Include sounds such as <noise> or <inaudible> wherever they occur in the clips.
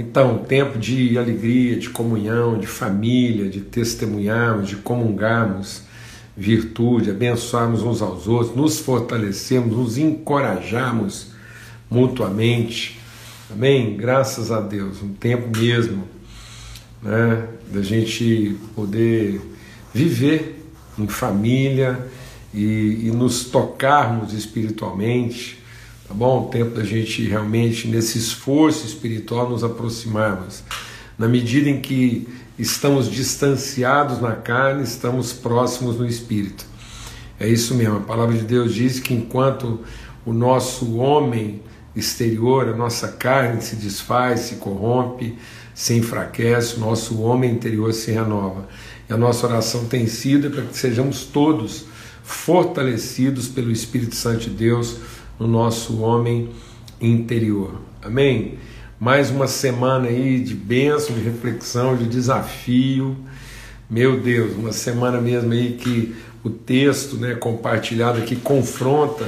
Então, tempo de alegria, de comunhão, de família, de testemunharmos, de comungarmos virtude, abençoarmos uns aos outros, nos fortalecermos, nos encorajarmos mutuamente. Amém? Graças a Deus, um tempo mesmo né, da gente poder viver em família e, e nos tocarmos espiritualmente, tá bom? O tempo da gente realmente, nesse esforço espiritual, nos aproximarmos. Na medida em que estamos distanciados na carne, estamos próximos no espírito. É isso mesmo, a palavra de Deus diz que enquanto o nosso homem exterior, a nossa carne se desfaz, se corrompe, se enfraquece, o nosso homem interior se renova. E a nossa oração tem sido para que sejamos todos fortalecidos pelo Espírito Santo de Deus no nosso homem interior. Amém? Mais uma semana aí de bênção, de reflexão, de desafio. Meu Deus, uma semana mesmo aí que o texto né, compartilhado aqui confronta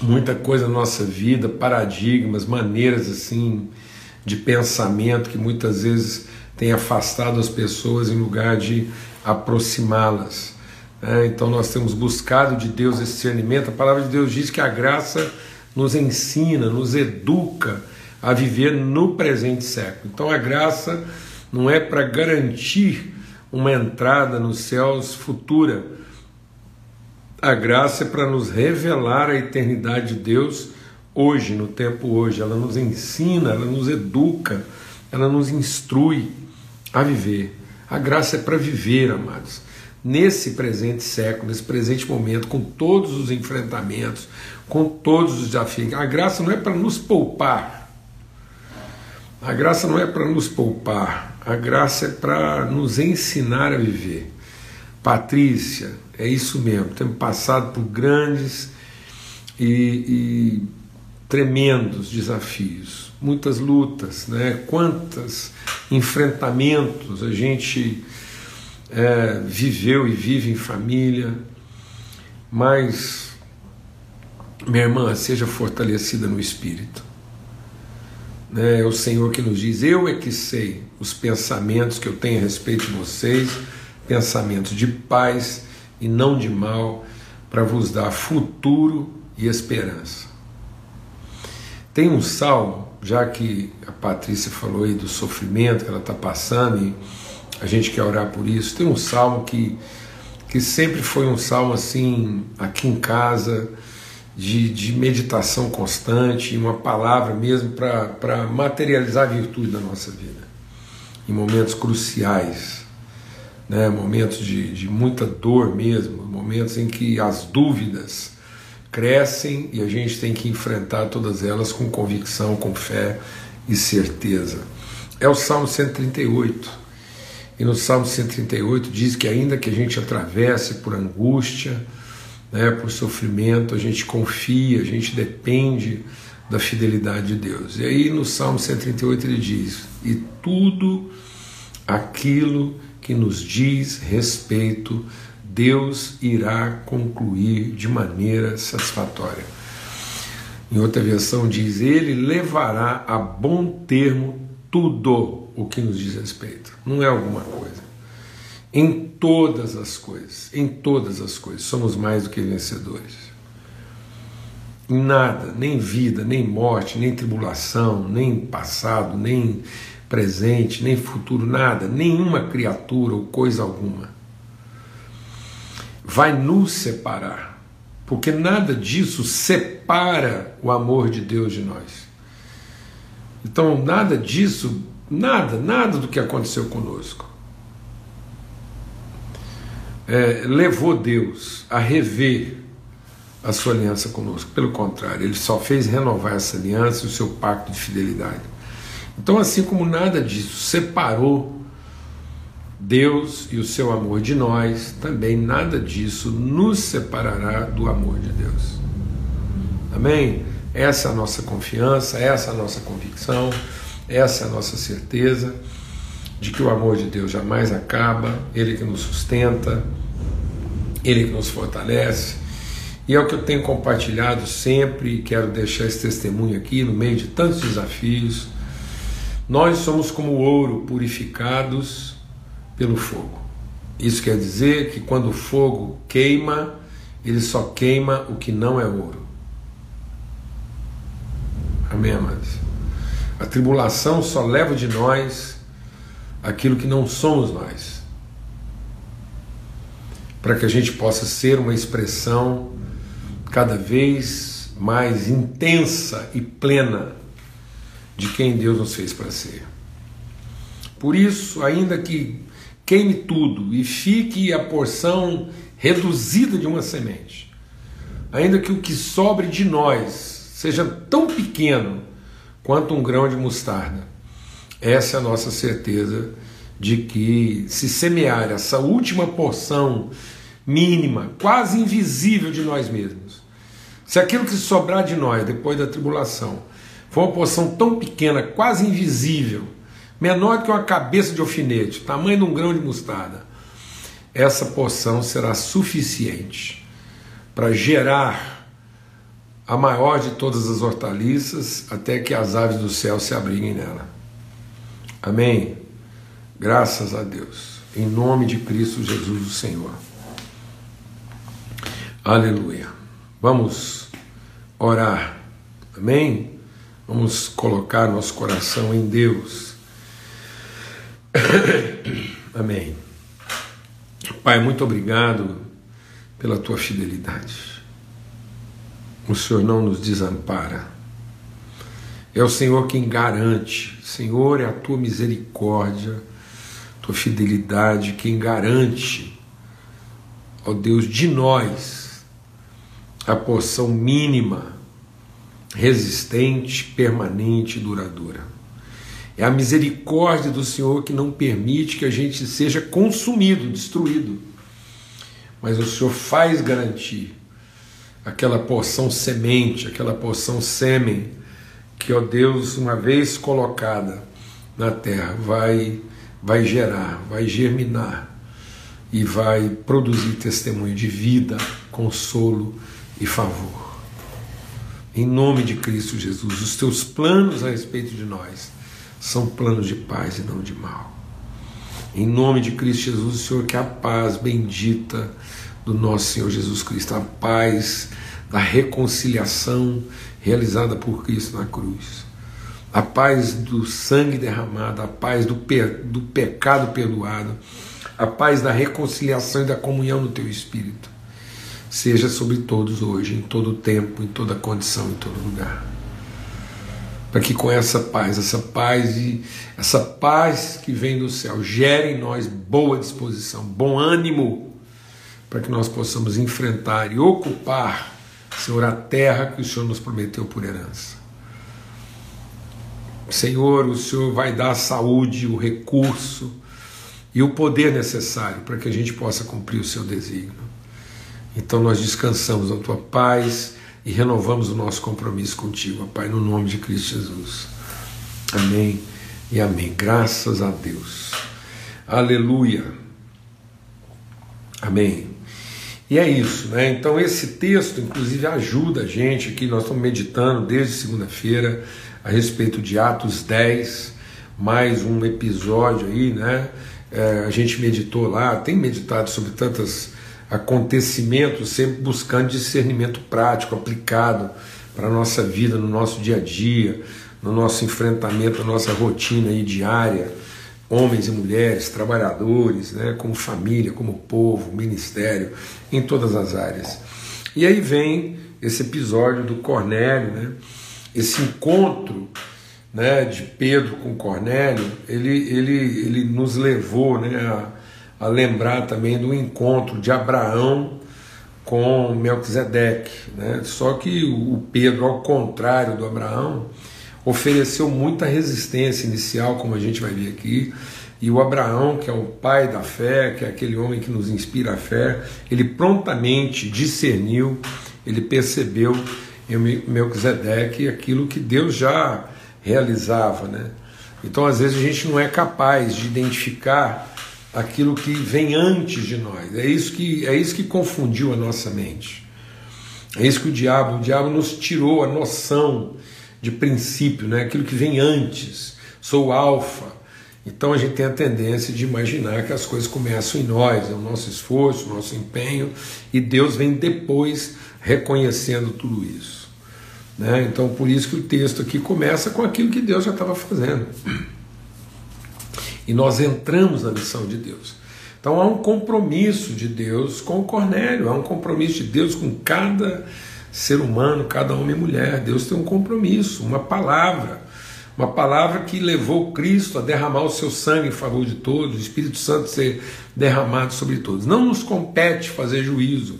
muita coisa na nossa vida, paradigmas, maneiras assim de pensamento que muitas vezes tem afastado as pessoas em lugar de aproximá-las. Né? Então nós temos buscado de Deus esse discernimento. A palavra de Deus diz que a graça nos ensina, nos educa a viver no presente século. Então a graça não é para garantir uma entrada nos céus futura. A graça é para nos revelar a eternidade de Deus hoje, no tempo hoje. Ela nos ensina, ela nos educa, ela nos instrui a viver. A graça é para viver, amados, nesse presente século, nesse presente momento, com todos os enfrentamentos, com todos os desafios. A graça não é para nos poupar, a graça não é para nos poupar, a graça é para nos ensinar a viver. Patrícia, é isso mesmo, temos passado por grandes e, e tremendos desafios, muitas lutas, né? quantos enfrentamentos a gente é, viveu e vive em família, mas, minha irmã, seja fortalecida no espírito né, é o Senhor que nos diz: Eu é que sei os pensamentos que eu tenho a respeito de vocês, pensamentos de paz e não de mal, para vos dar futuro e esperança. Tem um salmo, já que a Patrícia falou aí do sofrimento que ela está passando e a gente quer orar por isso, tem um salmo que, que sempre foi um salmo assim, aqui em casa de, de meditação constante, uma palavra mesmo para materializar a virtude da nossa vida, em momentos cruciais, né, momentos de, de muita dor mesmo, momentos em que as dúvidas crescem e a gente tem que enfrentar todas elas com convicção, com fé e certeza. É o Salmo 138. E no Salmo 138 diz que ainda que a gente atravesse por angústia, né, por sofrimento, a gente confia, a gente depende da fidelidade de Deus. E aí no Salmo 138 ele diz: E tudo aquilo que nos diz respeito, Deus irá concluir de maneira satisfatória. Em outra versão diz: Ele levará a bom termo tudo o que nos diz respeito. Não é alguma coisa em todas as coisas, em todas as coisas, somos mais do que vencedores. Em nada, nem vida, nem morte, nem tribulação, nem passado, nem presente, nem futuro, nada, nenhuma criatura ou coisa alguma vai nos separar, porque nada disso separa o amor de Deus de nós. Então, nada disso, nada, nada do que aconteceu conosco é, levou Deus a rever a sua aliança conosco. Pelo contrário, ele só fez renovar essa aliança e o seu pacto de fidelidade. Então, assim como nada disso separou Deus e o seu amor de nós, também nada disso nos separará do amor de Deus. Amém? Essa é a nossa confiança, essa é a nossa convicção, essa é a nossa certeza de que o amor de Deus jamais acaba, Ele que nos sustenta, Ele que nos fortalece. E é o que eu tenho compartilhado sempre e quero deixar esse testemunho aqui no meio de tantos desafios. Nós somos como ouro purificados pelo fogo. Isso quer dizer que quando o fogo queima, ele só queima o que não é ouro. Amém, amados? A tribulação só leva de nós aquilo que não somos nós. Para que a gente possa ser uma expressão cada vez mais intensa e plena de quem Deus nos fez para ser. Por isso, ainda que queime tudo e fique a porção reduzida de uma semente, ainda que o que sobre de nós seja tão pequeno quanto um grão de mostarda. Essa é a nossa certeza de que se semear essa última porção mínima, quase invisível de nós mesmos, se aquilo que sobrar de nós depois da tribulação for uma porção tão pequena, quase invisível, menor que uma cabeça de alfinete, tamanho de um grão de mostarda, essa porção será suficiente para gerar a maior de todas as hortaliças, até que as aves do céu se abriguem nela. Amém? Graças a Deus. Em nome de Cristo Jesus, o Senhor. Aleluia. Vamos orar. Amém? Vamos colocar nosso coração em Deus. <coughs> Amém. Pai, muito obrigado pela tua fidelidade o Senhor não nos desampara. É o Senhor quem garante, Senhor, é a tua misericórdia, tua fidelidade quem garante, ó Deus, de nós a porção mínima, resistente, permanente e duradoura. É a misericórdia do Senhor que não permite que a gente seja consumido, destruído. Mas o Senhor faz garantir aquela porção semente, aquela porção sêmen, que, ó Deus, uma vez colocada na terra, vai, vai gerar, vai germinar e vai produzir testemunho de vida, consolo e favor. Em nome de Cristo Jesus, os teus planos a respeito de nós são planos de paz e não de mal. Em nome de Cristo Jesus, Senhor, que a paz bendita do nosso Senhor Jesus Cristo, a paz da reconciliação realizada por Cristo na cruz, a paz do sangue derramado, a paz do, pe do pecado perdoado, a paz da reconciliação e da comunhão no teu espírito, seja sobre todos hoje, em todo tempo, em toda condição, em todo lugar. Para que com essa paz, essa paz e essa paz que vem do céu, gere em nós boa disposição, bom ânimo para que nós possamos enfrentar e ocupar, Senhor, a terra que o Senhor nos prometeu por herança. Senhor, o Senhor vai dar a saúde, o recurso e o poder necessário para que a gente possa cumprir o seu desígnio. Então nós descansamos na tua paz e renovamos o nosso compromisso contigo, Pai, no nome de Cristo Jesus. Amém e amém. Graças a Deus. Aleluia. Amém. E é isso, né? Então esse texto, inclusive, ajuda a gente aqui. Nós estamos meditando desde segunda-feira a respeito de Atos 10, mais um episódio aí, né? É, a gente meditou lá, tem meditado sobre tantos acontecimentos, sempre buscando discernimento prático, aplicado para a nossa vida, no nosso dia a dia, no nosso enfrentamento, na nossa rotina aí diária homens e mulheres, trabalhadores, né, como família, como povo, ministério, em todas as áreas. E aí vem esse episódio do Cornélio, né, esse encontro né, de Pedro com Cornélio, ele, ele, ele nos levou né, a, a lembrar também do encontro de Abraão com Melquisedeque. Né? Só que o Pedro, ao contrário do Abraão, ofereceu muita resistência inicial, como a gente vai ver aqui. E o Abraão, que é o pai da fé, que é aquele homem que nos inspira a fé, ele prontamente discerniu, ele percebeu em Melquisedeque aquilo que Deus já realizava. Né? Então, às vezes, a gente não é capaz de identificar aquilo que vem antes de nós. É isso que, é isso que confundiu a nossa mente. É isso que o diabo, o diabo nos tirou a noção de princípio, né? aquilo que vem antes. sou alfa. Então a gente tem a tendência de imaginar que as coisas começam em nós, é o nosso esforço, o nosso empenho, e Deus vem depois reconhecendo tudo isso. Né? Então por isso que o texto aqui começa com aquilo que Deus já estava fazendo. E nós entramos na missão de Deus. Então há um compromisso de Deus com o Cornélio, há um compromisso de Deus com cada ser humano, cada homem e mulher. Deus tem um compromisso, uma palavra, uma palavra que levou Cristo a derramar o seu sangue em favor de todos, o Espírito Santo ser derramado sobre todos. Não nos compete fazer juízo.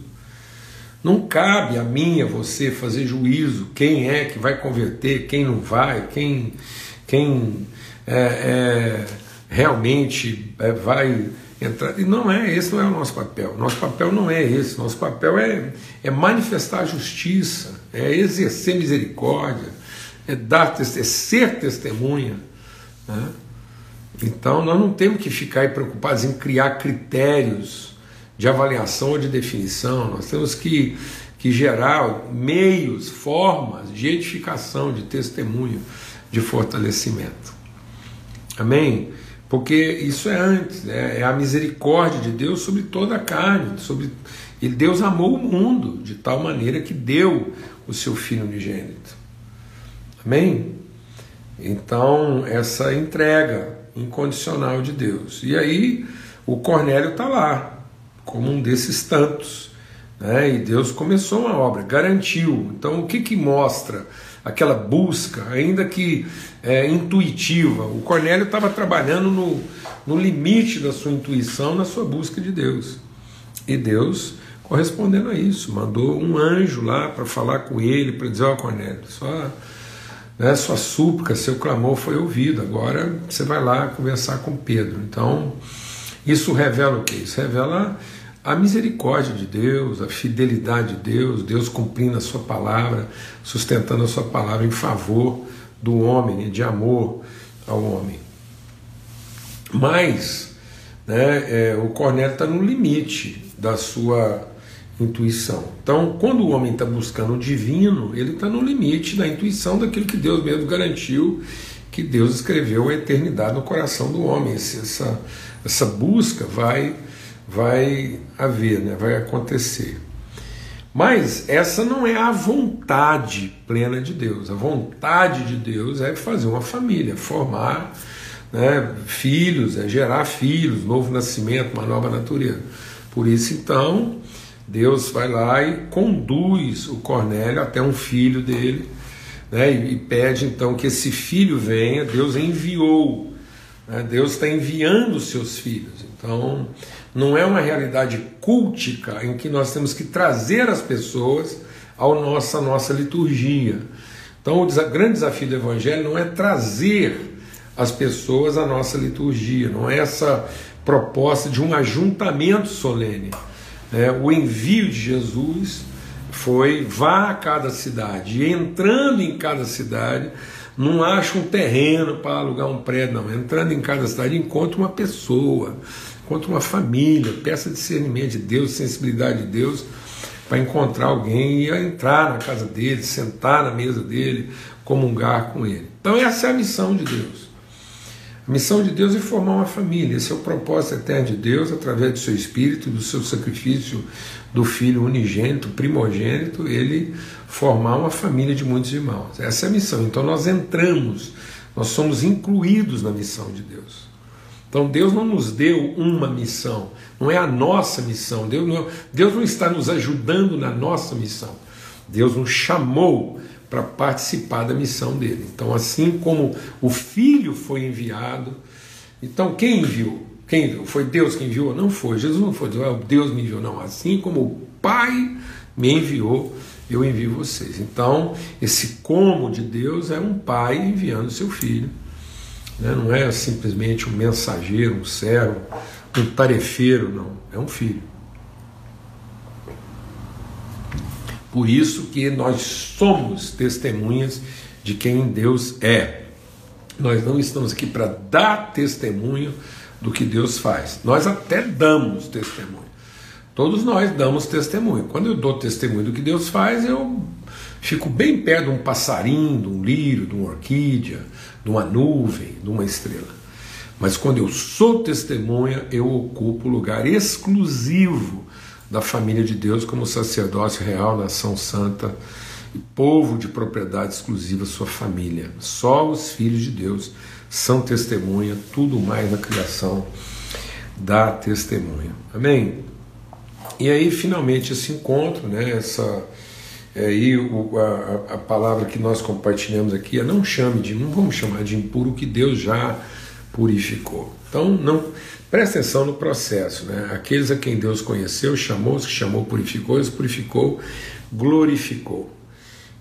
Não cabe a mim, a você fazer juízo quem é que vai converter, quem não vai, quem, quem é, é, realmente é, vai entrar. E não é, esse não é o nosso papel. Nosso papel não é esse. Nosso papel é, é manifestar a justiça, é exercer misericórdia, é dar é ser testemunha. Né? Então nós não temos que ficar preocupados em criar critérios de avaliação ou de definição. Nós temos que, que gerar meios, formas de edificação, de testemunho, de fortalecimento. Amém? Porque isso é antes, é, é a misericórdia de Deus sobre toda a carne, sobre e Deus amou o mundo de tal maneira que deu o seu filho unigênito. Amém? Então, essa entrega incondicional de Deus. E aí, o Cornélio está lá, como um desses tantos. Né? E Deus começou uma obra, garantiu. Então, o que, que mostra aquela busca, ainda que é, intuitiva. O Cornélio estava trabalhando no, no limite da sua intuição, na sua busca de Deus. E Deus, correspondendo a isso, mandou um anjo lá para falar com ele, para dizer: Ó, oh, Cornélio, sua, né, sua súplica, seu clamor foi ouvido, agora você vai lá conversar com Pedro. Então, isso revela o que? Isso revela a misericórdia de Deus, a fidelidade de Deus, Deus cumprindo a sua palavra, sustentando a sua palavra em favor do homem, de amor ao homem. Mas né, é, o Cornélio está no limite da sua intuição. Então, quando o homem está buscando o divino, ele está no limite da intuição daquilo que Deus mesmo garantiu, que Deus escreveu a eternidade no coração do homem. Essa, essa busca vai vai haver, né? vai acontecer. Mas essa não é a vontade plena de Deus. A vontade de Deus é fazer uma família, formar né, filhos, é gerar filhos, novo nascimento, uma nova natureza. Por isso, então, Deus vai lá e conduz o Cornélio até um filho dele, né, e, pede então que esse filho venha. Deus enviou, né, Deus está enviando os seus filhos. Então, não é uma realidade cultica em que nós temos que trazer as pessoas à nossa, nossa liturgia. Então, o grande desafio do Evangelho não é trazer as pessoas à nossa liturgia, não é essa proposta de um ajuntamento solene. Né? O envio de Jesus foi vá a cada cidade, e entrando em cada cidade, não acha um terreno para alugar um prédio, não. Entrando em cada cidade, encontra uma pessoa, contra uma família, peça discernimento de Deus, sensibilidade de Deus, para encontrar alguém e entrar na casa dele, sentar na mesa dele, comungar com ele. Então, essa é a missão de Deus. A missão de Deus é formar uma família, esse é o propósito eterno de Deus, através do seu espírito, do seu sacrifício do filho unigênito, primogênito, ele formar uma família de muitos irmãos. Essa é a missão. Então, nós entramos, nós somos incluídos na missão de Deus. Então Deus não nos deu uma missão, não é a nossa missão. Deus não, Deus não está nos ajudando na nossa missão. Deus nos chamou para participar da missão dele. Então, assim como o Filho foi enviado, então quem enviou? Quem enviou? Foi Deus que enviou? Não foi. Jesus não foi. Deus me enviou, não. Assim como o Pai me enviou, eu envio vocês. Então, esse como de Deus é um pai enviando seu filho né? Não é simplesmente um mensageiro, um servo, um tarefeiro, não. É um filho. Por isso que nós somos testemunhas de quem Deus é. Nós não estamos aqui para dar testemunho do que Deus faz. Nós até damos testemunho. Todos nós damos testemunho. Quando eu dou testemunho do que Deus faz, eu Fico bem perto de um passarinho, de um lírio, de uma orquídea, de uma nuvem, de uma estrela. Mas quando eu sou testemunha, eu ocupo o lugar exclusivo da família de Deus como sacerdócio real, nação santa e povo de propriedade exclusiva, sua família. Só os filhos de Deus são testemunha, tudo mais na criação dá testemunha. Amém? E aí, finalmente, esse encontro, né, essa, é, aí o, a, a, palavra que nós compartilhamos aqui é não chame de, não vamos chamar de impuro que Deus já purificou. Então, não presta atenção no processo, né? Aqueles a quem Deus conheceu, chamou, se chamou, purificou, os purificou, glorificou.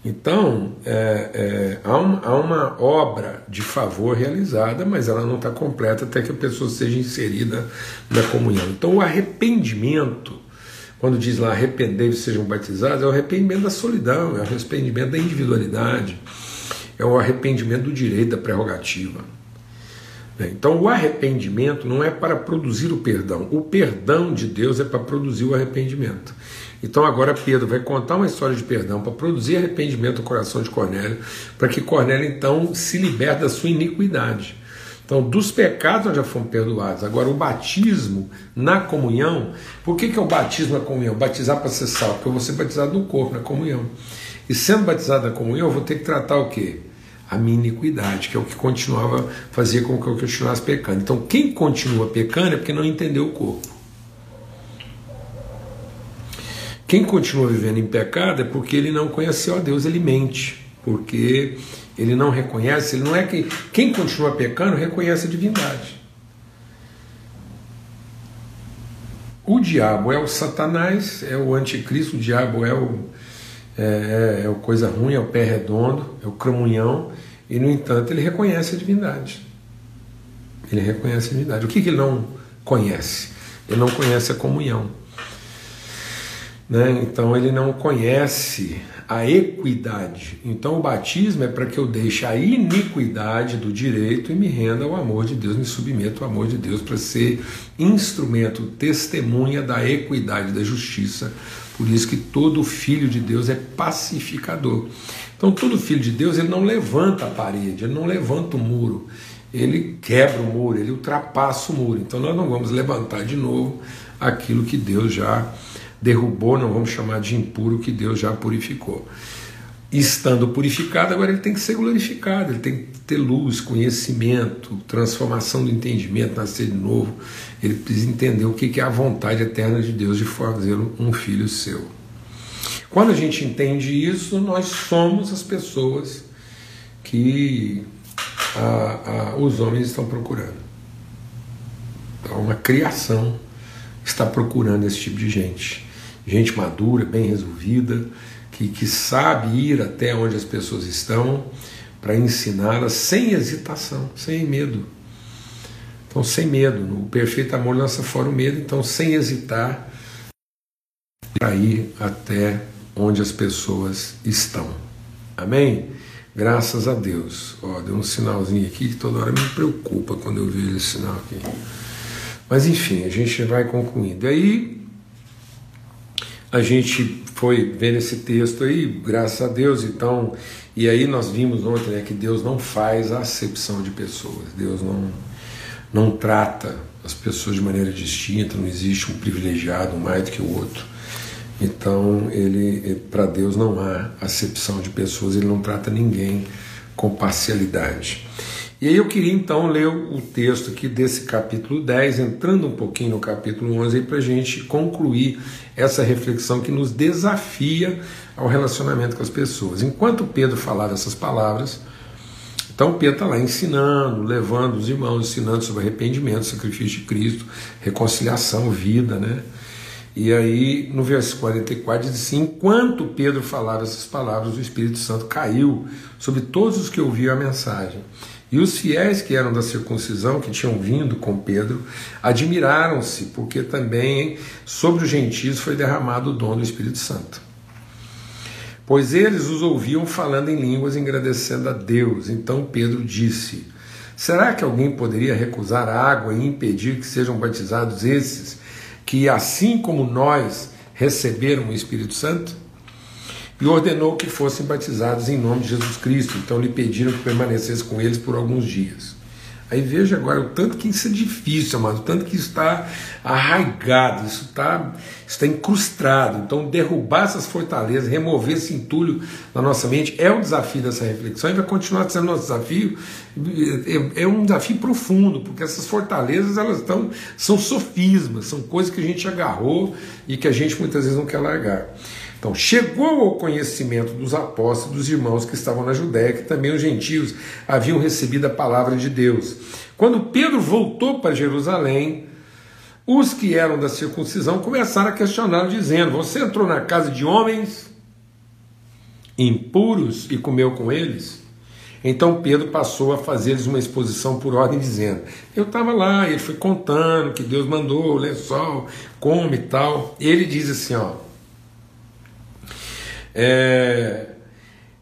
Então, é, é, há, uma, há, uma, obra de favor realizada, mas ela não está completa até que a pessoa seja inserida na comunhão. Então, o arrependimento, quando diz lá arrepender e sejam batizados, é o arrependimento da solidão, é o arrependimento da individualidade, é o arrependimento do direito, da prerrogativa. Então, o arrependimento não é para produzir o perdão, o perdão de Deus é para produzir o arrependimento. Então agora Pedro vai contar uma história de perdão para produzir arrependimento no coração de Cornélio, para que Cornélio então se liberte da sua iniquidade. Então, dos pecados nós já fomos perdoados. Agora, o batismo na comunhão, por que, que é o batismo na comunhão? Batizar para ser salvo, porque eu vou ser batizado no corpo, na comunhão. E sendo batizado na comunhão, eu vou ter que tratar o quê? A minha iniquidade, que é o que continuava, fazia com que eu continuasse pecando. Então, quem continua pecando é porque não entendeu o corpo. Quem continua vivendo em pecado é porque ele não conheceu a Deus, ele mente, porque ele não reconhece, ele não é que quem continua pecando reconhece a divindade. O diabo é o Satanás, é o anticristo, o diabo é o, é, é, é o coisa ruim, é o pé redondo, é o cramunhão, e no entanto ele reconhece a divindade. Ele reconhece a divindade. O que, que ele não conhece? Ele não conhece a comunhão. Né? Então ele não conhece a equidade. Então o batismo é para que eu deixe a iniquidade do direito e me renda ao amor de Deus, me submeto ao amor de Deus para ser instrumento, testemunha da equidade, da justiça. Por isso que todo filho de Deus é pacificador. Então todo filho de Deus ele não levanta a parede, ele não levanta o muro, ele quebra o muro, ele ultrapassa o muro. Então nós não vamos levantar de novo aquilo que Deus já derrubou, não vamos chamar de impuro, que Deus já purificou. Estando purificado, agora ele tem que ser glorificado, ele tem que ter luz, conhecimento, transformação do entendimento, nascer de novo. Ele precisa entender o que é a vontade eterna de Deus de fazer um filho seu. Quando a gente entende isso, nós somos as pessoas que a, a, os homens estão procurando. Então, uma criação está procurando esse tipo de gente gente madura, bem resolvida, que, que sabe ir até onde as pessoas estão para ensiná-las sem hesitação, sem medo. Então, sem medo, o perfeito amor lança fora o medo, então, sem hesitar, para ir até onde as pessoas estão. Amém? Graças a Deus. Ó, deu um sinalzinho aqui que toda hora me preocupa quando eu vejo esse sinal aqui. Mas enfim, a gente vai concluindo. E aí, a gente foi vendo esse texto aí, graças a Deus, então, e aí nós vimos ontem né, que Deus não faz a acepção de pessoas, Deus não, não trata as pessoas de maneira distinta, não existe um privilegiado mais do que o outro. Então, ele, para Deus não há acepção de pessoas, ele não trata ninguém com parcialidade. E aí eu queria então ler o texto aqui desse capítulo 10, entrando um pouquinho no capítulo 11, para a gente concluir essa reflexão que nos desafia ao relacionamento com as pessoas. Enquanto Pedro falava essas palavras, então Pedro está lá ensinando, levando os irmãos, ensinando sobre arrependimento, sacrifício de Cristo, reconciliação, vida, né? E aí, no verso 44, diz assim: Enquanto Pedro falava essas palavras, o Espírito Santo caiu sobre todos os que ouviam a mensagem. E os fiéis que eram da circuncisão, que tinham vindo com Pedro, admiraram-se, porque também sobre os gentios foi derramado o dom do Espírito Santo. Pois eles os ouviam falando em línguas, agradecendo a Deus. Então Pedro disse: Será que alguém poderia recusar a água e impedir que sejam batizados esses, que assim como nós receberam o Espírito Santo? E ordenou que fossem batizados em nome de Jesus Cristo. Então lhe pediram que permanecesse com eles por alguns dias. Aí veja agora o tanto que isso é difícil, amado, o tanto que está arraigado, isso está, está incrustado. Então, derrubar essas fortalezas, remover esse entulho na nossa mente é o desafio dessa reflexão e vai continuar sendo nosso desafio. É, é um desafio profundo, porque essas fortalezas elas estão, são sofismas, são coisas que a gente agarrou e que a gente muitas vezes não quer largar. Então, chegou ao conhecimento dos apóstolos, dos irmãos que estavam na Judéia, que também os gentios haviam recebido a palavra de Deus. Quando Pedro voltou para Jerusalém, os que eram da circuncisão começaram a questioná-lo, dizendo: Você entrou na casa de homens impuros e comeu com eles? Então Pedro passou a fazer-lhes uma exposição por ordem, dizendo: Eu estava lá, ele foi contando que Deus mandou o lençol, come e tal. Ele diz assim: Ó é,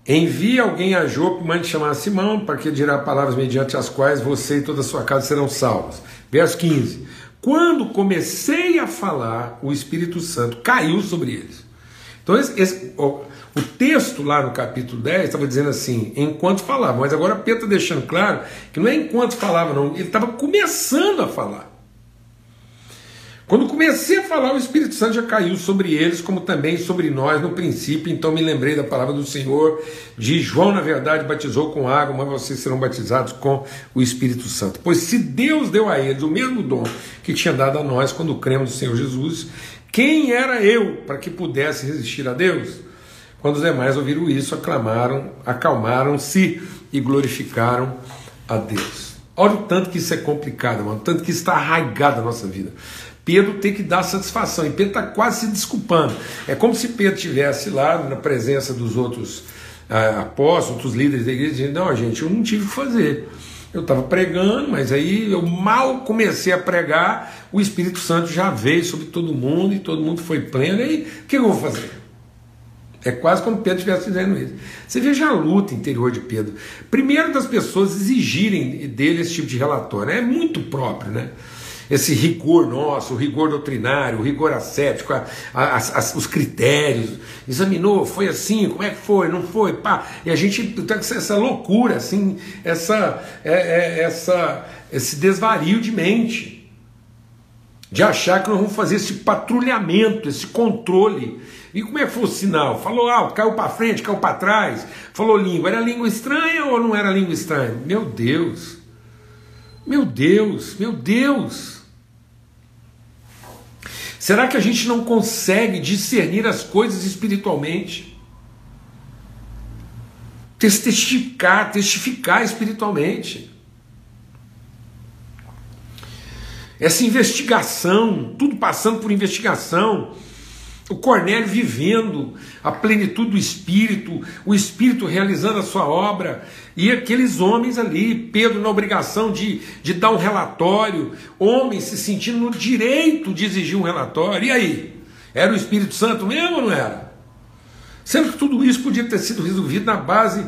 Envie alguém a Jope, mande chamar Simão, para que dirá palavras mediante as quais você e toda a sua casa serão salvos. Verso 15: Quando comecei a falar, o Espírito Santo caiu sobre eles. Então, esse, esse, o, o, texto lá no capítulo 10 estava dizendo assim, enquanto falava, mas agora Pedro está deixando claro que não é enquanto falava, não, ele estava começando a falar. Quando comecei a falar, o Espírito Santo já caiu sobre eles, como também sobre nós no princípio. Então me lembrei da palavra do Senhor, de João, na verdade, batizou com água, mas vocês serão batizados com o Espírito Santo. Pois se Deus deu a eles o mesmo dom que tinha dado a nós quando cremos no Senhor Jesus, quem era eu para que pudesse resistir a Deus? Quando os demais ouviram isso, aclamaram, acalmaram-se e glorificaram a Deus. Olha o tanto que isso é complicado, mano, o tanto que está arraigado na nossa vida. Pedro tem que dar satisfação. E Pedro está quase se desculpando. É como se Pedro estivesse lá na presença dos outros ah, apóstolos, outros líderes da igreja, dizendo: Não, gente, eu não tive o que fazer. Eu estava pregando, mas aí eu mal comecei a pregar, o Espírito Santo já veio sobre todo mundo e todo mundo foi pleno. E aí, o que eu vou fazer? É quase como Pedro estivesse dizendo isso. Você veja a luta interior de Pedro. Primeiro, das pessoas exigirem dele esse tipo de relatório. É muito próprio, né? esse rigor nosso, o rigor doutrinário, o rigor ascético, a, a, a, os critérios, examinou, foi assim, como é que foi, não foi, pá, e a gente tem essa loucura, assim, essa, é, é, essa, esse desvario de mente, de achar que nós vamos fazer esse patrulhamento, esse controle. E como é que foi o sinal? Falou alto, caiu para frente, caiu para trás, falou língua, era língua estranha ou não era língua estranha? Meu Deus, meu Deus, meu Deus. Será que a gente não consegue discernir as coisas espiritualmente? Testificar, testificar espiritualmente. Essa investigação, tudo passando por investigação, o Cornélio vivendo a plenitude do Espírito, o Espírito realizando a sua obra, e aqueles homens ali, Pedro na obrigação de, de dar um relatório, homens se sentindo no direito de exigir um relatório, e aí? Era o Espírito Santo mesmo ou não era? Sendo que tudo isso podia ter sido resolvido na base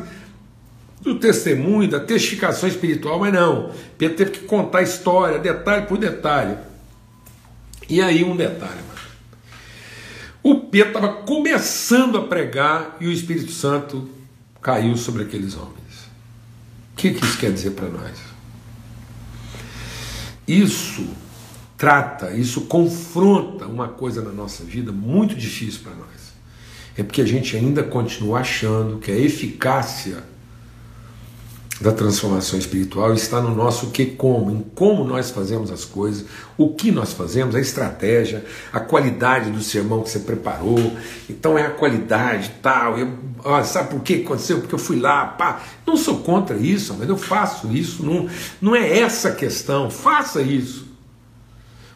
do testemunho, da testificação espiritual, mas não. Pedro teve que contar a história, detalhe por detalhe. E aí um detalhe, o Pedro estava começando a pregar e o Espírito Santo caiu sobre aqueles homens. O que, que isso quer dizer para nós? Isso trata, isso confronta uma coisa na nossa vida muito difícil para nós. É porque a gente ainda continua achando que a eficácia da transformação espiritual está no nosso que como, em como nós fazemos as coisas, o que nós fazemos, a estratégia, a qualidade do sermão que você preparou. Então é a qualidade tal. Eu, ó, sabe por que aconteceu? Porque eu fui lá, pá. Não sou contra isso, mas eu faço isso. Não, não é essa a questão. Faça isso.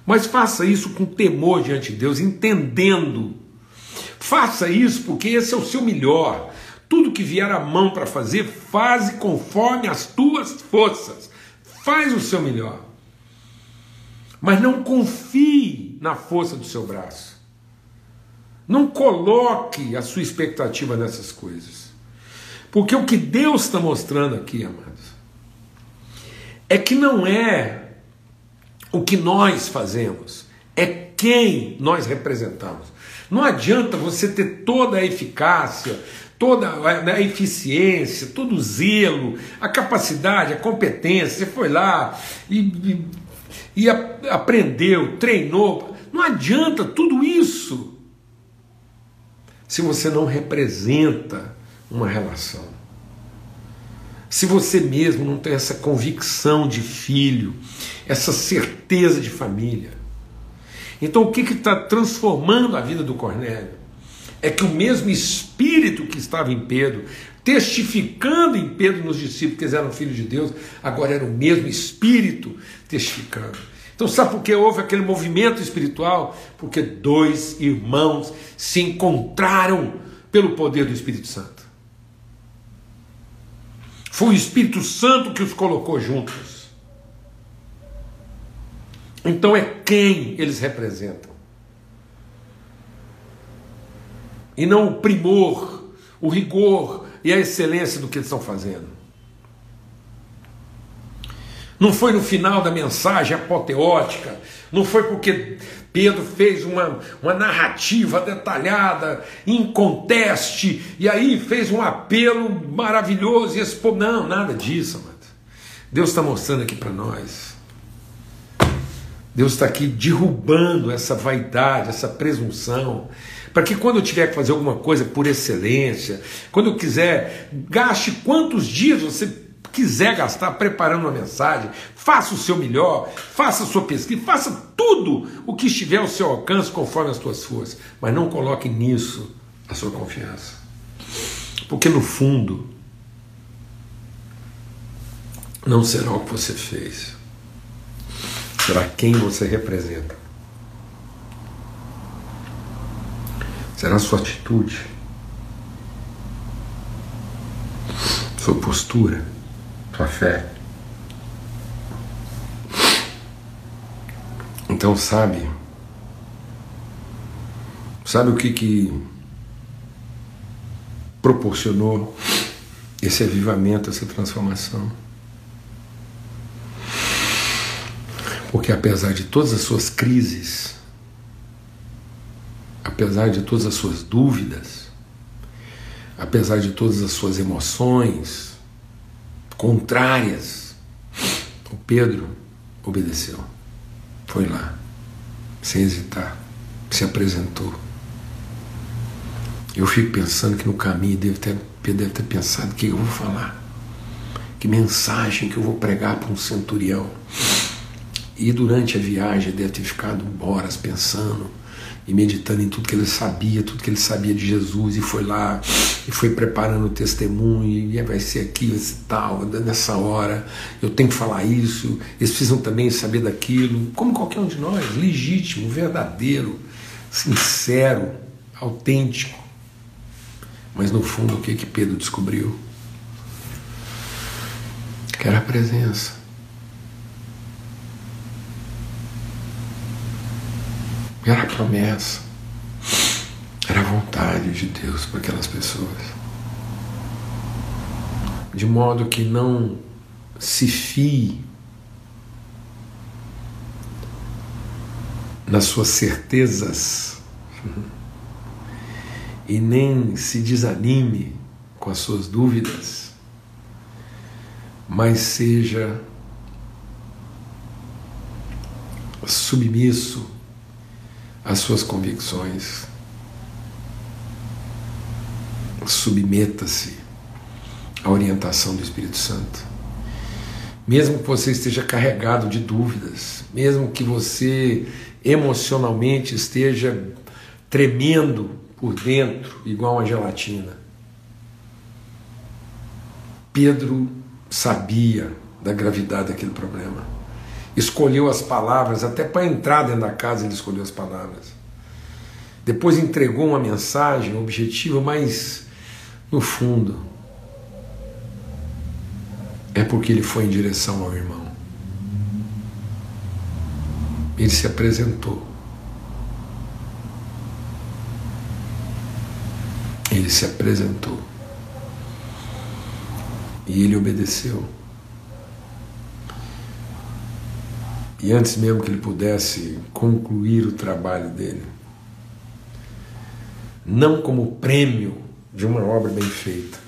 Mas faça isso com temor diante de Deus, entendendo. Faça isso porque esse é o seu melhor. Tudo que vier à mão para fazer, faze conforme as tuas forças. Faz o seu melhor. Mas não confie na força do seu braço. Não coloque a sua expectativa nessas coisas. Porque o que Deus está mostrando aqui, amados, é que não é o que nós fazemos, é quem nós representamos. Não adianta você ter toda a eficácia, toda né, a eficiência, todo o zelo, a capacidade, a competência. Você foi lá e, e, e aprendeu, treinou. Não adianta tudo isso se você não representa uma relação. Se você mesmo não tem essa convicção de filho, essa certeza de família. Então o que está transformando a vida do Cornélio? É que o mesmo espírito que estava em Pedro, testificando em Pedro nos discípulos que eles eram filhos de Deus, agora era o mesmo espírito testificando. Então, sabe por que houve aquele movimento espiritual? Porque dois irmãos se encontraram pelo poder do Espírito Santo. Foi o Espírito Santo que os colocou juntos. Então é quem eles representam. E não o primor, o rigor e a excelência do que eles estão fazendo. Não foi no final da mensagem apoteótica, não foi porque Pedro fez uma, uma narrativa detalhada, em conteste, e aí fez um apelo maravilhoso e expô. Não, nada disso, amado. Deus está mostrando aqui para nós. Deus está aqui derrubando essa vaidade, essa presunção, para que quando eu tiver que fazer alguma coisa por excelência, quando eu quiser, gaste quantos dias você quiser gastar preparando uma mensagem, faça o seu melhor, faça a sua pesquisa, faça tudo o que estiver ao seu alcance conforme as suas forças, mas não coloque nisso a sua confiança. Porque no fundo não será o que você fez, será quem você representa. Será a sua atitude, sua postura tua fé. Então sabe, sabe o que que proporcionou esse avivamento, essa transformação? Porque apesar de todas as suas crises, apesar de todas as suas dúvidas, apesar de todas as suas emoções, contrárias. O Pedro obedeceu, foi lá, sem hesitar, se apresentou. Eu fico pensando que no caminho deve ter, Pedro deve ter pensado: o que eu vou falar? Que mensagem que eu vou pregar para um centurião? E durante a viagem deve ter ficado horas pensando e meditando em tudo que ele sabia, tudo que ele sabia de Jesus, e foi lá e foi preparando o testemunho, e vai ser aqui, vai ser tal, nessa hora, eu tenho que falar isso, eles precisam também saber daquilo, como qualquer um de nós, legítimo, verdadeiro, sincero, autêntico. Mas no fundo, o que, que Pedro descobriu? Que era a presença. Era a promessa. Era a vontade de Deus para aquelas pessoas. De modo que não se fie nas suas certezas e nem se desanime com as suas dúvidas, mas seja submisso as suas convicções. Submeta-se à orientação do Espírito Santo. Mesmo que você esteja carregado de dúvidas, mesmo que você emocionalmente esteja tremendo por dentro, igual uma gelatina. Pedro sabia da gravidade daquele problema escolheu as palavras, até para entrar dentro da casa ele escolheu as palavras. Depois entregou uma mensagem objetiva, mas no fundo é porque ele foi em direção ao irmão. Ele se apresentou. Ele se apresentou. E ele obedeceu. E antes mesmo que ele pudesse concluir o trabalho dele, não como prêmio de uma obra bem feita,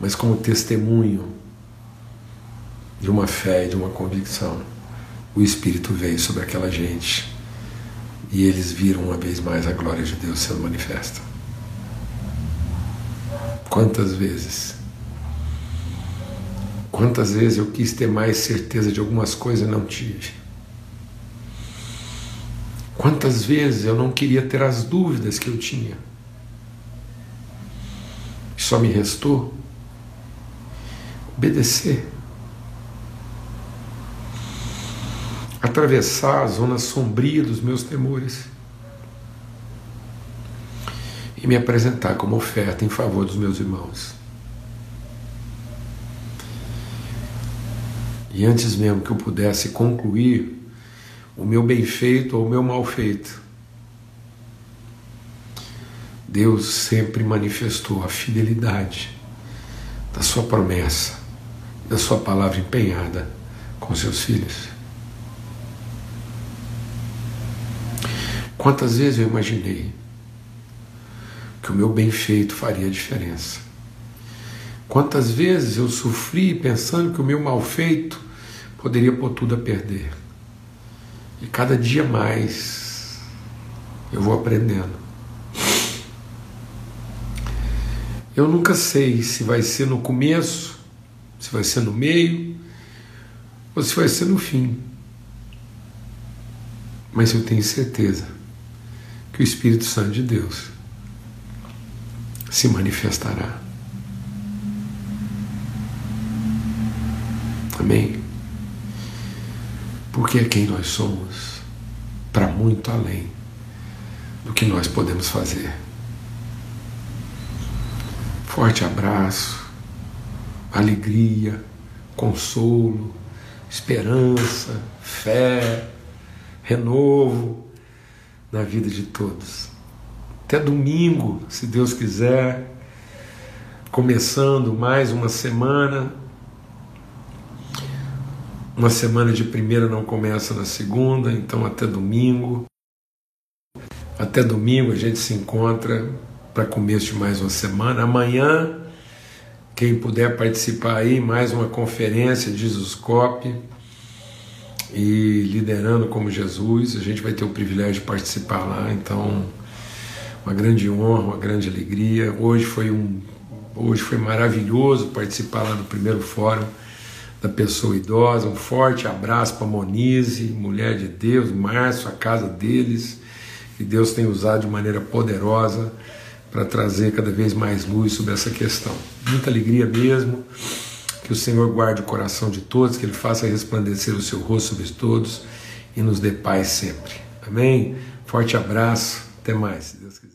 mas como testemunho de uma fé e de uma convicção. O Espírito veio sobre aquela gente e eles viram uma vez mais a glória de Deus sendo manifesta. Quantas vezes? Quantas vezes eu quis ter mais certeza de algumas coisas e não tive? Quantas vezes eu não queria ter as dúvidas que eu tinha? Só me restou obedecer. Atravessar a zona sombria dos meus temores e me apresentar como oferta em favor dos meus irmãos. E antes mesmo que eu pudesse concluir o meu bem feito ou o meu mal feito, Deus sempre manifestou a fidelidade da sua promessa, da sua palavra empenhada com seus filhos. Quantas vezes eu imaginei que o meu bem feito faria diferença? Quantas vezes eu sofri pensando que o meu mal feito poderia pôr tudo a perder? E cada dia mais eu vou aprendendo Eu nunca sei se vai ser no começo, se vai ser no meio ou se vai ser no fim. Mas eu tenho certeza que o Espírito Santo de Deus se manifestará. Amém? Porque é quem nós somos, para muito além do que nós podemos fazer. Forte abraço, alegria, consolo, esperança, fé, renovo na vida de todos. Até domingo, se Deus quiser, começando mais uma semana. Uma semana de primeira não começa na segunda, então até domingo. Até domingo a gente se encontra para começo de mais uma semana. Amanhã, quem puder participar aí, mais uma conferência de Jesuscope e liderando como Jesus, a gente vai ter o privilégio de participar lá, então uma grande honra, uma grande alegria. Hoje foi um hoje foi maravilhoso participar lá do primeiro fórum da pessoa idosa. Um forte abraço para Monize, mulher de Deus, Márcio, a casa deles, que Deus tem usado de maneira poderosa para trazer cada vez mais luz sobre essa questão. Muita alegria mesmo. Que o Senhor guarde o coração de todos, que Ele faça resplandecer o seu rosto sobre todos e nos dê paz sempre. Amém? Forte abraço. Até mais, se Deus quiser.